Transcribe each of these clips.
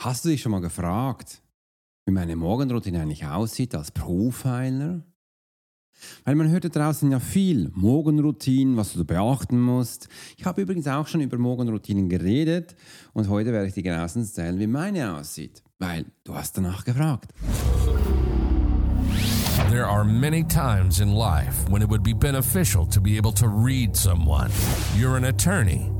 Hast du dich schon mal gefragt, wie meine Morgenroutine eigentlich aussieht als Profiler? Weil man hört da draußen ja viel Morgenroutinen, was du beachten musst. Ich habe übrigens auch schon über Morgenroutinen geredet und heute werde ich dir genauestens erzählen, wie meine aussieht, weil du hast danach gefragt. There are many times in life when it would be beneficial to be able to read someone. You're an attorney.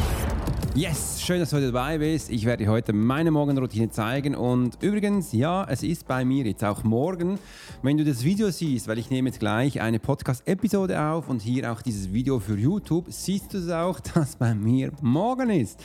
Yes, schön, dass du heute dabei bist. Ich werde dir heute meine Morgenroutine zeigen. Und übrigens, ja, es ist bei mir jetzt auch morgen. Wenn du das Video siehst, weil ich nehme jetzt gleich eine Podcast-Episode auf und hier auch dieses Video für YouTube, siehst du es auch, dass bei mir morgen ist.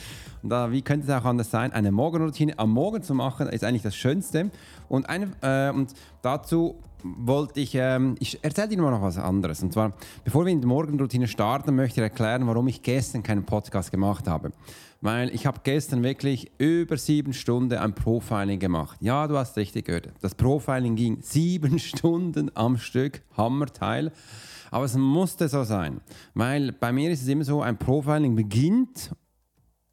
Und da, wie könnte es auch anders sein? Eine Morgenroutine am Morgen zu machen, ist eigentlich das Schönste. Und, eine, äh, und dazu wollte ich, ähm, ich erzähle dir mal noch was anderes. Und zwar, bevor wir in die Morgenroutine starten, möchte ich erklären, warum ich gestern keinen Podcast gemacht habe. Weil ich habe gestern wirklich über sieben Stunden ein Profiling gemacht. Ja, du hast richtig gehört. Das Profiling ging sieben Stunden am Stück, Hammerteil. Aber es musste so sein. Weil bei mir ist es immer so, ein Profiling beginnt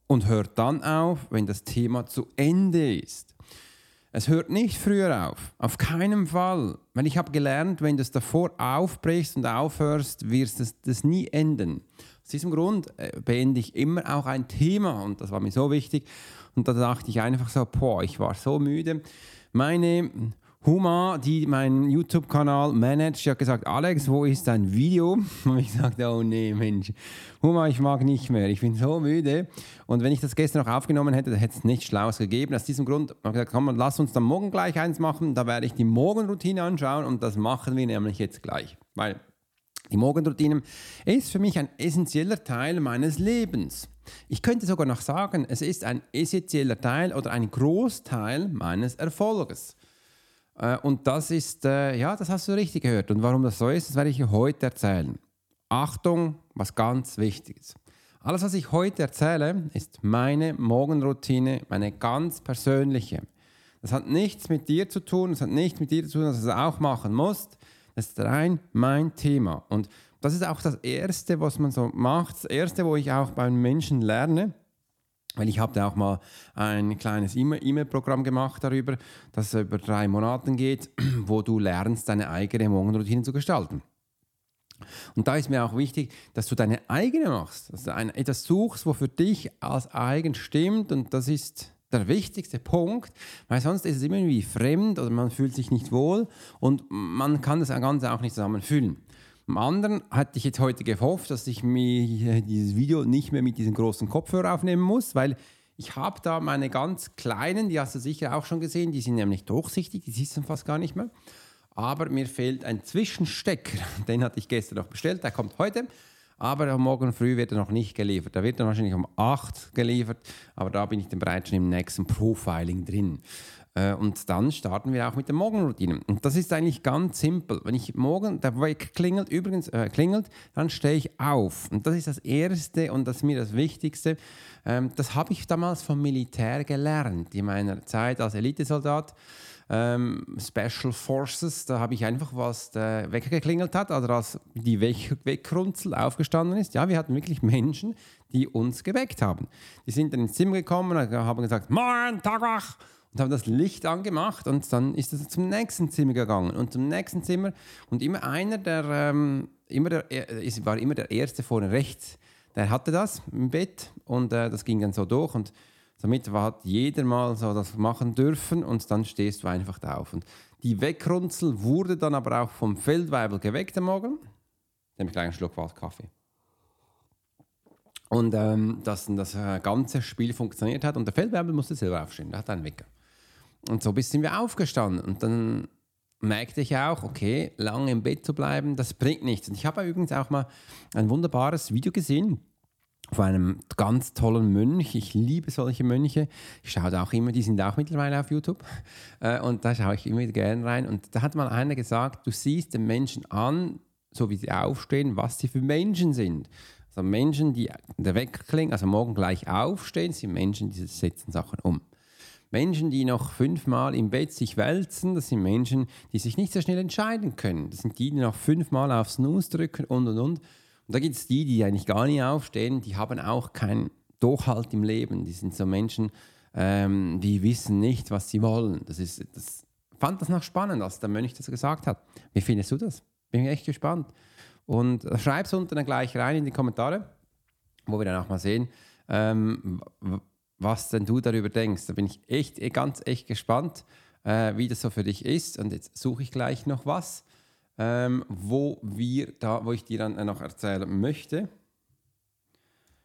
und hört dann auf, wenn das Thema zu Ende ist. Es hört nicht früher auf, auf keinen Fall. Weil ich habe gelernt, wenn du es davor aufbrichst und aufhörst, wirst du das nie enden. Aus diesem Grund äh, beende ich immer auch ein Thema und das war mir so wichtig. Und da dachte ich einfach so, boah, ich war so müde. Meine Huma, die meinen YouTube-Kanal managt, hat gesagt, Alex, wo ist dein Video? Und ich sagte, oh nee, Mensch, Huma, ich mag nicht mehr, ich bin so müde. Und wenn ich das gestern noch aufgenommen hätte, hätte es nichts Schlaues gegeben. Aus diesem Grund habe ich gesagt, komm, lass uns dann morgen gleich eins machen. Da werde ich die Morgenroutine anschauen und das machen wir nämlich jetzt gleich. Weil die Morgenroutine ist für mich ein essentieller Teil meines Lebens. Ich könnte sogar noch sagen, es ist ein essentieller Teil oder ein Großteil meines Erfolges. Äh, und das ist, äh, ja, das hast du richtig gehört. Und warum das so ist, das werde ich heute erzählen. Achtung, was ganz wichtig ist. Alles, was ich heute erzähle, ist meine Morgenroutine, meine ganz persönliche. Das hat nichts mit dir zu tun, das hat nichts mit dir zu tun, dass du es auch machen musst. Das ist rein mein Thema. Und das ist auch das Erste, was man so macht. Das Erste, wo ich auch beim Menschen lerne. Weil ich habe da auch mal ein kleines E-Mail-Programm gemacht darüber, das über drei Monate geht, wo du lernst, deine eigene Morgenroutine zu gestalten. Und da ist mir auch wichtig, dass du deine eigene machst, dass du ein, etwas suchst, wo für dich als eigen stimmt und das ist der wichtigste Punkt, weil sonst ist es immer irgendwie fremd oder man fühlt sich nicht wohl und man kann das Ganze auch nicht zusammenfühlen. Am anderen hatte ich jetzt heute gehofft, dass ich mir dieses Video nicht mehr mit diesem großen Kopfhörer aufnehmen muss, weil ich habe da meine ganz kleinen, die hast du sicher auch schon gesehen, die sind nämlich durchsichtig, die siehst du fast gar nicht mehr. Aber mir fehlt ein Zwischenstecker, den hatte ich gestern noch bestellt, der kommt heute. Aber morgen früh wird er noch nicht geliefert. Da wird er wahrscheinlich um 8 geliefert, aber da bin ich dann bereits schon im nächsten Profiling drin. Äh, und dann starten wir auch mit der Morgenroutine. Und das ist eigentlich ganz simpel. Wenn ich morgen, der Wecker klingelt, übrigens äh, klingelt, dann stehe ich auf. Und das ist das Erste und das ist mir das Wichtigste. Ähm, das habe ich damals vom Militär gelernt, in meiner Zeit als Elitesoldat ähm, Special Forces, da habe ich einfach, was der Wecker geklingelt hat, also als die Weckrunzel aufgestanden ist. Ja, wir hatten wirklich Menschen, die uns geweckt haben. Die sind dann ins Zimmer gekommen und haben gesagt, Moin, Tag wach! Und haben das Licht angemacht und dann ist es zum nächsten Zimmer gegangen und zum nächsten Zimmer und immer einer, der, ähm, immer der, es war immer der Erste vorne rechts, der hatte das im Bett und äh, das ging dann so durch und damit hat jeder mal so das machen dürfen und dann stehst du einfach da auf. Und die Weckrunzel wurde dann aber auch vom Feldweibel geweckt am Morgen. Nehme ich gleich einen Schluck Kaffee. Und ähm, dass das äh, ganze Spiel funktioniert hat. Und der Feldweibel musste selber aufstehen, der hat einen Wecker. Und so sind wir aufgestanden. Und dann merkte ich auch, okay, lange im Bett zu bleiben, das bringt nichts. Und ich habe übrigens auch mal ein wunderbares Video gesehen von einem ganz tollen Mönch. Ich liebe solche Mönche. Ich schaue da auch immer, die sind auch mittlerweile auf YouTube. Äh, und da schaue ich immer gerne rein. Und da hat mal einer gesagt, du siehst den Menschen an, so wie sie aufstehen, was sie für Menschen sind. Also Menschen, die der Wegklingen, also morgen gleich aufstehen, sind Menschen, die setzen Sachen um. Menschen, die noch fünfmal im Bett sich wälzen, das sind Menschen, die sich nicht so schnell entscheiden können. Das sind die, die noch fünfmal aufs Snooze drücken und und und. Und da gibt es die, die eigentlich gar nicht aufstehen, die haben auch keinen Durchhalt im Leben. Die sind so Menschen, ähm, die wissen nicht, was sie wollen. Das ist, das fand das noch spannend, als der Mönch das gesagt hat. Wie findest du das? Bin ich echt gespannt. Und schreib es unten dann gleich rein in die Kommentare, wo wir dann auch mal sehen, ähm, was denn du darüber denkst. Da bin ich echt, eh, ganz echt gespannt, äh, wie das so für dich ist. Und jetzt suche ich gleich noch was, ähm, wo wir da, wo ich dir dann noch erzählen möchte.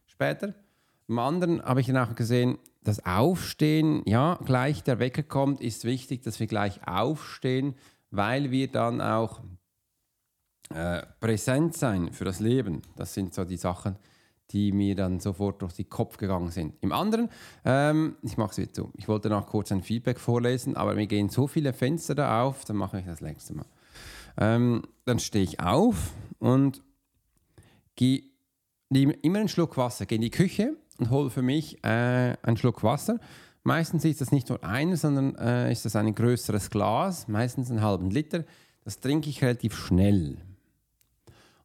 Später. Im anderen habe ich dann auch gesehen, das Aufstehen, ja, gleich der Wecker kommt, ist wichtig, dass wir gleich aufstehen, weil wir dann auch äh, präsent sein für das Leben. Das sind so die Sachen, die mir dann sofort durch den Kopf gegangen sind. Im anderen, ähm, ich mache es wieder zu. Ich wollte noch kurz ein Feedback vorlesen, aber mir gehen so viele Fenster da auf, dann mache ich das nächste Mal. Ähm, dann stehe ich auf und gehe nehme immer einen Schluck Wasser, gehe in die Küche und hole für mich äh, einen Schluck Wasser. Meistens ist das nicht nur einer, sondern äh, ist das ein größeres Glas, meistens einen halben Liter. Das trinke ich relativ schnell.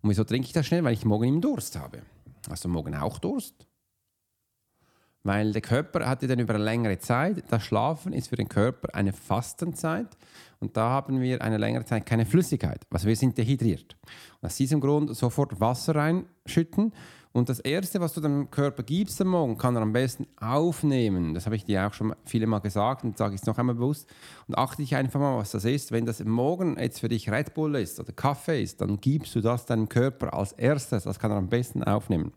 Und wieso trinke ich das schnell? Weil ich morgen im Durst habe. Hast du morgen auch Durst? Weil der Körper hat ja dann über eine längere Zeit, das Schlafen ist für den Körper eine Fastenzeit und da haben wir eine längere Zeit keine Flüssigkeit. Also wir sind dehydriert. Und aus diesem Grund sofort Wasser reinschütten und das Erste, was du deinem Körper gibst am Morgen, kann er am besten aufnehmen. Das habe ich dir auch schon viele Mal gesagt und sage ich es noch einmal bewusst. Und achte dich einfach mal, was das ist. Wenn das Morgen jetzt für dich Red Bull ist oder Kaffee ist, dann gibst du das deinem Körper als erstes. Das kann er am besten aufnehmen.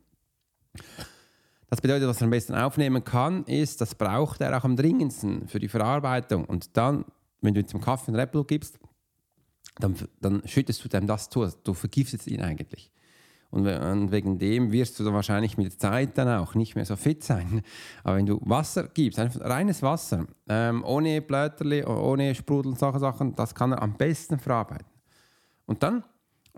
Das bedeutet, was er am besten aufnehmen kann, ist, das braucht er auch am dringendsten für die Verarbeitung. Und dann, wenn du zum Kaffee einen Red Bull gibst, dann, dann schüttest du dem das zu. Du vergiftest ihn eigentlich. Und, wegen dem wirst du dann wahrscheinlich mit der Zeit dann auch nicht mehr so fit sein. Aber wenn du Wasser gibst, einfach reines Wasser, ähm, ohne Blätterli, ohne Sprudel und solche Sachen, das kann er am besten verarbeiten. Und dann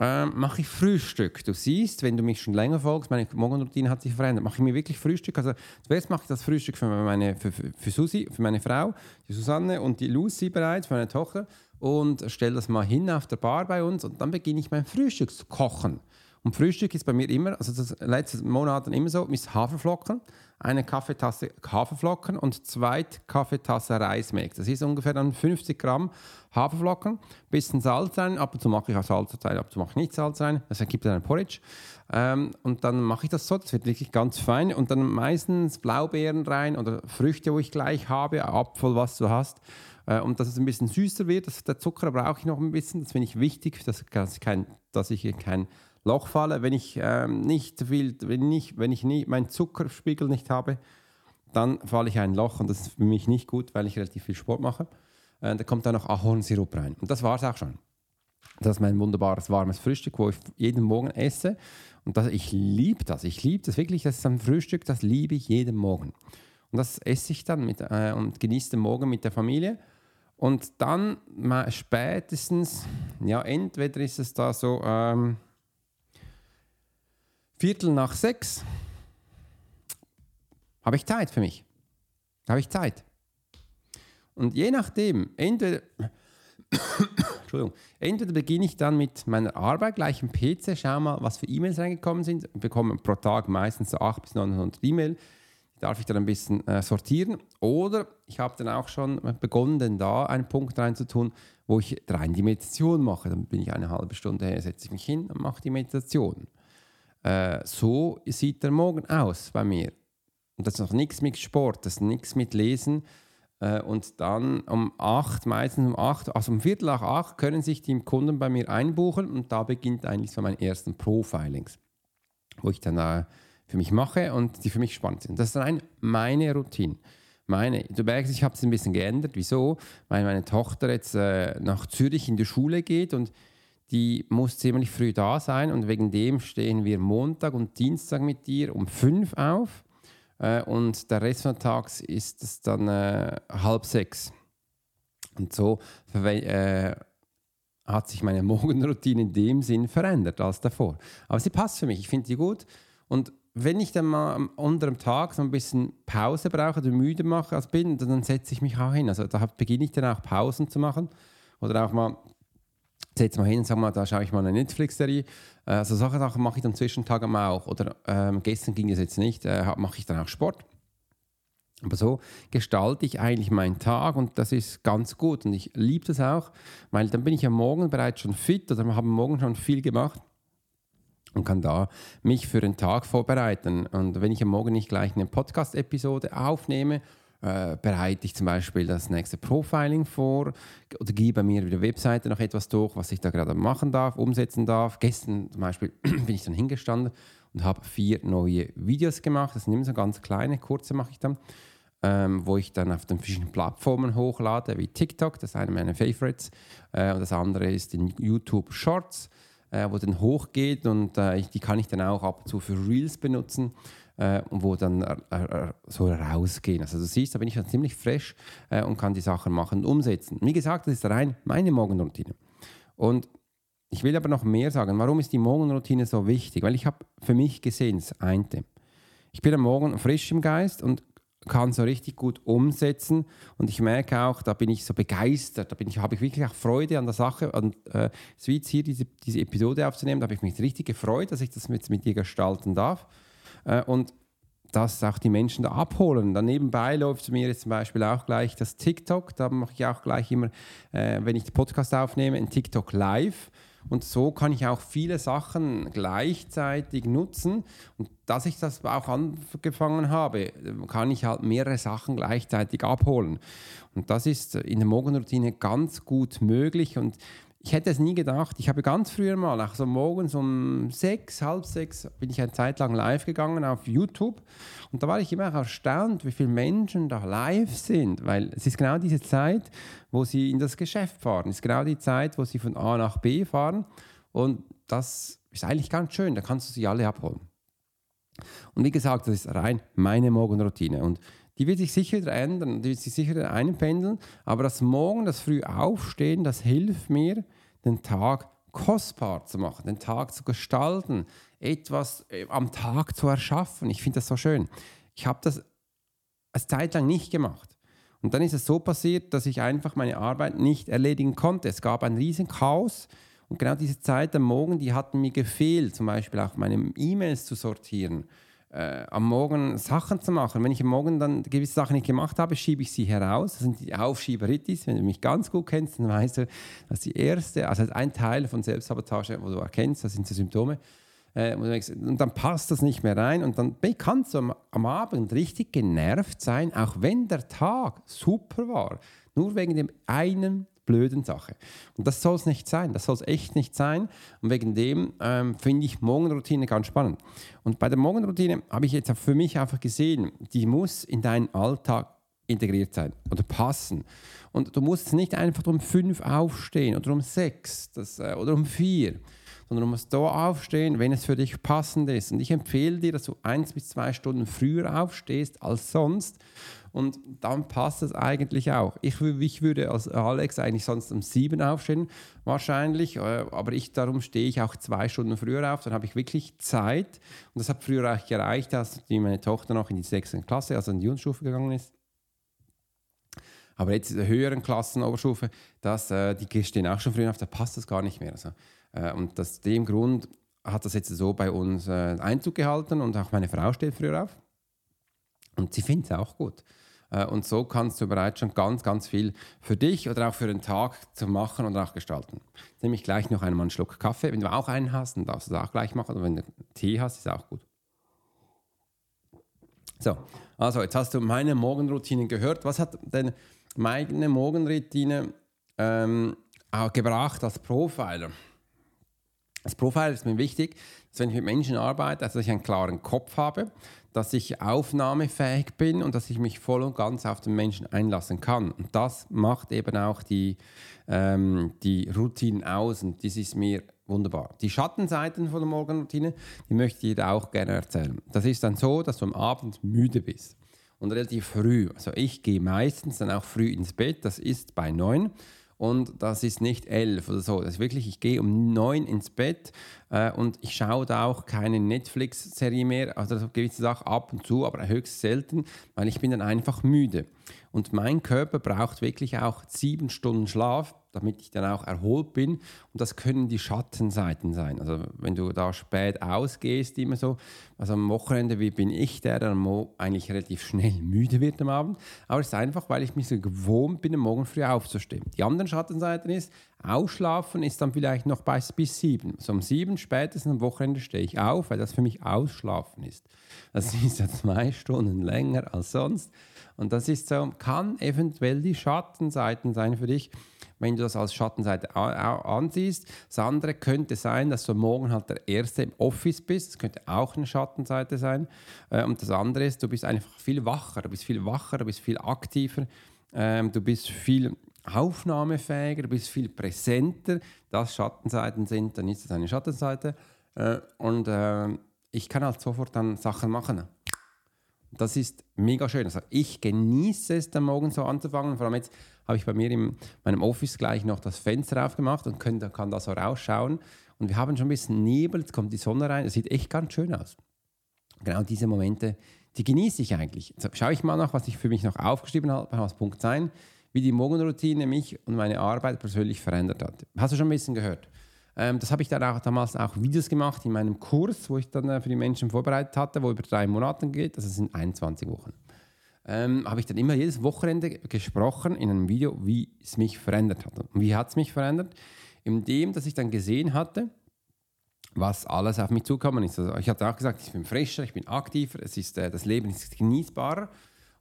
ähm, mache ich Frühstück. Du siehst, wenn du mich schon länger folgst, meine Morgenroutine hat sich verändert. Mache ich mir wirklich Frühstück. Also zuerst mache ich das Frühstück für meine, für, für Susi, für meine Frau, die Susanne und die Lucy bereits, für meine Tochter und stelle das mal hin auf der Bar bei uns und dann beginne ich mein Frühstück zu kochen. Und Frühstück ist bei mir immer, also das letzte Monat immer so, mit Haferflocken, eine Kaffeetasse Haferflocken und zwei Kaffeetasse Reismilch. Das ist ungefähr dann 50 Gramm Haferflocken, bisschen Salz rein, ab und zu mache ich auch Salz rein, ab und zu mache ich nicht Salz rein, das ergibt dann ein Porridge. Ähm, und dann mache ich das so, das wird wirklich ganz fein und dann meistens Blaubeeren rein oder Früchte, wo ich gleich habe, Apfel, was du hast äh, und dass es ein bisschen süßer wird. Das, der Zucker brauche ich noch ein bisschen, das finde ich wichtig, dass, dass, kein, dass ich kein Loch falle, wenn ich ähm, nicht viel, wenn ich, wenn ich nie, meinen Zuckerspiegel nicht habe, dann falle ich in ein Loch und das ist für mich nicht gut, weil ich relativ viel Sport mache. Äh, da kommt dann noch Ahornsirup rein. Und das war es auch schon. Das ist mein wunderbares warmes Frühstück, wo ich jeden Morgen esse. Und das, ich liebe das. Ich liebe das wirklich. Das ist ein Frühstück, das liebe ich jeden Morgen. Und das esse ich dann mit, äh, und genieße den Morgen mit der Familie. Und dann mal spätestens, ja, entweder ist es da so, ähm, Viertel nach sechs habe ich Zeit für mich. Habe ich Zeit. Und je nachdem, entweder, Entschuldigung, entweder beginne ich dann mit meiner Arbeit gleich im PC, schau mal, was für E-Mails reingekommen sind, ich bekomme pro Tag meistens so 800 bis 900 E-Mails, darf ich dann ein bisschen äh, sortieren. Oder ich habe dann auch schon begonnen, da einen Punkt reinzutun, wo ich rein die Meditation mache. Dann bin ich eine halbe Stunde her, setze ich mich hin und mache die Meditation. Äh, so sieht der Morgen aus bei mir. Und das ist noch nichts mit Sport, das ist nichts mit Lesen. Äh, und dann um 8, meistens um 8, also um Viertel nach 8 können sich die Kunden bei mir einbuchen und da beginnt eigentlich so mein ersten Profilings, wo ich dann äh, für mich mache und die für mich spannend sind. Das ist rein meine Routine. meine, du merkst, ich habe es ein bisschen geändert. Wieso? Weil meine Tochter jetzt äh, nach Zürich in die Schule geht und die muss ziemlich früh da sein und wegen dem stehen wir Montag und Dienstag mit ihr um fünf auf äh, und der Rest des Tages ist es dann äh, halb sechs. Und so äh, hat sich meine Morgenroutine in dem Sinn verändert als davor. Aber sie passt für mich, ich finde sie gut und wenn ich dann mal unter dem Tag so ein bisschen Pause brauche oder müde mache als bin, dann setze ich mich auch hin. Also da beginne ich dann auch Pausen zu machen oder auch mal setze mal hin und sage mal, da schaue ich mal eine Netflix-Serie. Äh, solche Sachen mache ich dann zwischentag auch. Oder ähm, gestern ging es jetzt nicht, äh, mache ich dann auch Sport. Aber so gestalte ich eigentlich meinen Tag und das ist ganz gut. Und ich liebe das auch, weil dann bin ich am Morgen bereits schon fit oder habe am Morgen schon viel gemacht und kann da mich für den Tag vorbereiten. Und wenn ich am Morgen nicht gleich eine Podcast-Episode aufnehme, äh, bereite ich zum Beispiel das nächste Profiling vor oder gehe bei mir die Webseite noch etwas durch, was ich da gerade machen darf, umsetzen darf. Gestern zum Beispiel bin ich dann hingestanden und habe vier neue Videos gemacht. Das sind immer so ganz kleine, kurze mache ich dann, ähm, wo ich dann auf den verschiedenen Plattformen hochlade, wie TikTok, das ist eine meiner Favorites, äh, und das andere ist in YouTube Shorts äh, wo dann hochgeht und äh, die kann ich dann auch ab und zu für Reels benutzen äh, wo dann äh, äh, so rausgehen. Also du siehst, da bin ich dann ziemlich fresh äh, und kann die Sachen machen und umsetzen. Wie gesagt, das ist rein meine Morgenroutine. Und ich will aber noch mehr sagen, warum ist die Morgenroutine so wichtig? Weil ich habe für mich gesehen, das eine, ich bin am Morgen frisch im Geist und kann so richtig gut umsetzen. Und ich merke auch, da bin ich so begeistert, da ich, habe ich wirklich auch Freude an der Sache. Und äh, es wie jetzt hier diese, diese Episode aufzunehmen, da habe ich mich richtig gefreut, dass ich das mit, mit dir gestalten darf. Äh, und dass auch die Menschen da abholen. Dann nebenbei läuft mir jetzt zum Beispiel auch gleich das TikTok. Da mache ich auch gleich immer, äh, wenn ich den Podcast aufnehme, ein TikTok live. Und so kann ich auch viele Sachen gleichzeitig nutzen. Und dass ich das auch angefangen habe, kann ich halt mehrere Sachen gleichzeitig abholen. Und das ist in der Morgenroutine ganz gut möglich. Und ich hätte es nie gedacht. Ich habe ganz früher mal, auch so morgens um sechs, halb sechs, bin ich eine Zeit lang live gegangen auf YouTube. Und da war ich immer erstaunt, wie viele Menschen da live sind, weil es ist genau diese Zeit, wo sie in das Geschäft fahren. Es ist genau die Zeit, wo sie von A nach B fahren. Und das ist eigentlich ganz schön, da kannst du sie alle abholen. Und wie gesagt, das ist rein meine Morgenroutine. Und die wird sich sicher wieder ändern, die wird sich sicher einpendeln, aber das Morgen, das früh Aufstehen, das hilft mir, den Tag kostbar zu machen, den Tag zu gestalten, etwas äh, am Tag zu erschaffen. Ich finde das so schön. Ich habe das eine Zeit lang nicht gemacht. Und dann ist es so passiert, dass ich einfach meine Arbeit nicht erledigen konnte. Es gab ein riesen Chaos. Und genau diese Zeit am Morgen, die hat mir gefehlt, zum Beispiel auch meine E-Mails zu sortieren äh, am Morgen Sachen zu machen. Wenn ich am Morgen dann gewisse Sachen nicht gemacht habe, schiebe ich sie heraus. Das sind die Aufschieberitis. Wenn du mich ganz gut kennst, dann weißt du, dass die erste, also ein Teil von Selbstsabotage, wo du erkennst, das sind die Symptome. Äh, und dann passt das nicht mehr rein und dann kannst du am, am Abend richtig genervt sein, auch wenn der Tag super war. Nur wegen dem einen blöden Sache. Und das soll es nicht sein, das soll es echt nicht sein. Und wegen dem ähm, finde ich Morgenroutine ganz spannend. Und bei der Morgenroutine habe ich jetzt für mich einfach gesehen, die muss in deinen Alltag integriert sein oder passen. Und du musst nicht einfach um fünf aufstehen oder um sechs das, äh, oder um vier, sondern du musst da aufstehen, wenn es für dich passend ist. Und ich empfehle dir, dass du eins bis zwei Stunden früher aufstehst als sonst und dann passt es eigentlich auch. Ich, ich würde als Alex eigentlich sonst um sieben aufstehen, wahrscheinlich, äh, aber ich, darum stehe ich auch zwei Stunden früher auf, dann habe ich wirklich Zeit. Und das hat früher auch gereicht, als meine Tochter noch in die sechste Klasse, also in die Jungsstufe gegangen ist. Aber jetzt in der höheren Klassen, Oberstufe, das, äh, die stehen auch schon früher auf, da passt das gar nicht mehr. Also, und aus dem Grund hat das jetzt so bei uns äh, Einzug gehalten und auch meine Frau steht früher auf. Und sie findet es auch gut. Äh, und so kannst du bereits schon ganz, ganz viel für dich oder auch für den Tag zu machen und auch gestalten. Nehme ich gleich noch einmal einen Schluck Kaffee. Wenn du auch einen hast, dann darfst du das auch gleich machen. Oder wenn du Tee hast, ist auch gut. So, also jetzt hast du meine Morgenroutine gehört. Was hat denn meine Morgenroutine ähm, gebracht als Profiler? Als Profiler ist mir wichtig, dass wenn ich mit Menschen arbeite, dass ich einen klaren Kopf habe, dass ich aufnahmefähig bin und dass ich mich voll und ganz auf den Menschen einlassen kann. Und das macht eben auch die, ähm, die Routinen aus und das ist mir wunderbar. Die Schattenseiten von der Morgenroutine, die möchte ich dir auch gerne erzählen. Das ist dann so, dass du am Abend müde bist und relativ früh. Also ich gehe meistens dann auch früh ins Bett, das ist bei neun und das ist nicht elf oder so. Das ist wirklich, ich gehe um neun ins Bett äh, und ich schaue da auch keine Netflix-Serie mehr, also gewisse Sachen ab und zu, aber höchst selten, weil ich bin dann einfach müde. Und mein Körper braucht wirklich auch sieben Stunden Schlaf, damit ich dann auch erholt bin. Und das können die Schattenseiten sein. Also wenn du da spät ausgehst, immer so, also am Wochenende, wie bin ich der, der eigentlich relativ schnell müde wird am Abend. Aber es ist einfach, weil ich mich so gewohnt bin, am Morgen früh aufzustehen. Die anderen Schattenseiten ist, Ausschlafen ist dann vielleicht noch bis, bis sieben. So um sieben spätestens am Wochenende stehe ich auf, weil das für mich Ausschlafen ist. Das ist ja zwei Stunden länger als sonst. Und das ist so, kann eventuell die Schattenseiten sein für dich, wenn du das als Schattenseite ansiehst. Das andere könnte sein, dass du morgen halt der Erste im Office bist. Das könnte auch eine Schattenseite sein. Äh, und das andere ist, du bist einfach viel wacher. Du bist viel wacher, du bist viel aktiver. Ähm, du bist viel aufnahmefähiger, du bist viel präsenter. Das Schattenseiten sind, dann ist es eine Schattenseite. Äh, und äh, ich kann halt sofort dann Sachen machen. Das ist mega schön. Also ich genieße es, dann morgen so anzufangen. Vor allem jetzt habe ich bei mir in meinem Office gleich noch das Fenster aufgemacht und können, kann da so rausschauen. Und wir haben schon ein bisschen Nebel, jetzt kommt die Sonne rein. Es sieht echt ganz schön aus. Genau diese Momente, die genieße ich eigentlich. Jetzt schaue ich mal nach, was ich für mich noch aufgeschrieben habe als Punkt sein, wie die Morgenroutine mich und meine Arbeit persönlich verändert hat. Hast du schon ein bisschen gehört? Ähm, das habe ich dann auch damals auch Videos gemacht in meinem Kurs, wo ich dann äh, für die Menschen vorbereitet hatte, wo über drei Monate geht, also sind 21 Wochen. Ähm, habe ich dann immer jedes Wochenende gesprochen in einem Video, wie es mich verändert hat. Und wie hat es mich verändert? Indem, dass ich dann gesehen hatte, was alles auf mich zukommen ist. Also ich hatte auch gesagt, ich bin frischer, ich bin aktiver, es ist, äh, das Leben ist genießbarer.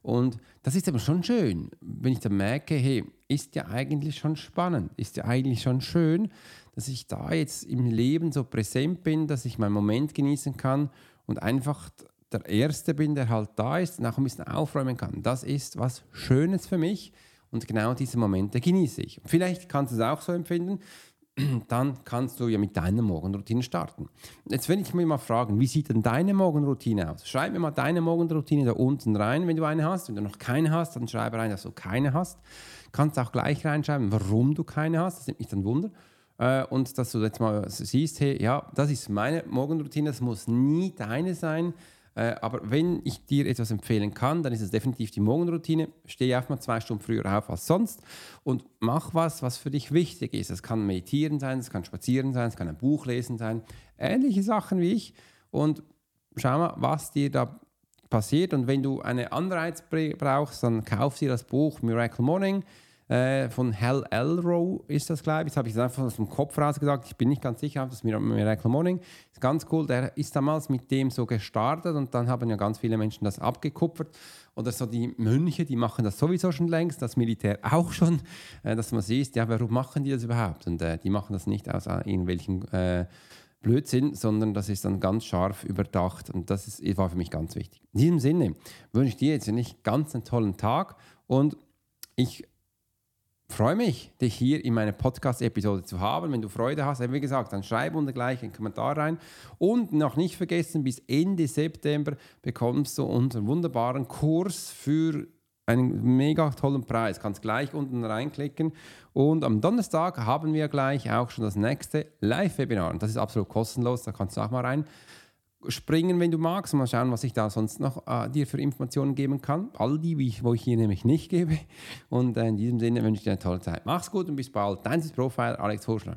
Und das ist aber schon schön, wenn ich dann merke, hey, ist ja eigentlich schon spannend, ist ja eigentlich schon schön, dass ich da jetzt im Leben so präsent bin, dass ich meinen Moment genießen kann und einfach der Erste bin, der halt da ist und auch ein bisschen aufräumen kann. Das ist was Schönes für mich und genau diese Momente genieße ich. Vielleicht kannst du es auch so empfinden, dann kannst du ja mit deiner Morgenroutine starten. Jetzt will ich mich mal fragen, wie sieht denn deine Morgenroutine aus? Schreib mir mal deine Morgenroutine da unten rein, wenn du eine hast. Wenn du noch keine hast, dann schreibe rein, dass du keine hast. Kannst auch gleich reinschreiben, warum du keine hast. Das nimmt mich dann Wunder äh, und dass du jetzt mal siehst, hey, ja, das ist meine Morgenroutine, das muss nie deine sein. Äh, aber wenn ich dir etwas empfehlen kann, dann ist es definitiv die Morgenroutine. Stehe auf mal zwei Stunden früher auf als sonst und mach was, was für dich wichtig ist. Es kann meditieren sein, es kann spazieren sein, es kann ein Buch lesen sein, ähnliche Sachen wie ich. Und schau mal, was dir da passiert. Und wenn du einen Anreiz brauchst, dann kauf dir das Buch Miracle Morning äh, von Hal Elrow ist das, glaube ich. Jetzt habe ich es einfach aus dem Kopf rausgesagt. Ich bin nicht ganz sicher, das Miracle Morning ist ganz cool. Der ist damals mit dem so gestartet und dann haben ja ganz viele Menschen das abgekupfert. Oder so die Mönche, die machen das sowieso schon längst, das Militär auch schon, äh, dass man sieht, ja, warum machen die das überhaupt? Und äh, die machen das nicht aus äh, irgendwelchen Blödsinn, sondern das ist dann ganz scharf überdacht und das ist, war für mich ganz wichtig. In diesem Sinne wünsche ich dir jetzt einen ganz einen tollen Tag und ich freue mich, dich hier in meiner Podcast-Episode zu haben. Wenn du Freude hast, wie gesagt, dann schreib unter gleich einen Kommentar rein. Und noch nicht vergessen, bis Ende September bekommst du unseren wunderbaren Kurs für einen mega tollen Preis. Kannst gleich unten reinklicken. Und am Donnerstag haben wir gleich auch schon das nächste Live-Webinar. Und das ist absolut kostenlos. Da kannst du auch mal rein springen, wenn du magst. Mal schauen, was ich da sonst noch äh, dir für Informationen geben kann. All die, ich, wo ich hier nämlich nicht gebe. Und äh, in diesem Sinne wünsche ich dir eine tolle Zeit. Mach's gut und bis bald. Dein Profile, Alex Horschler.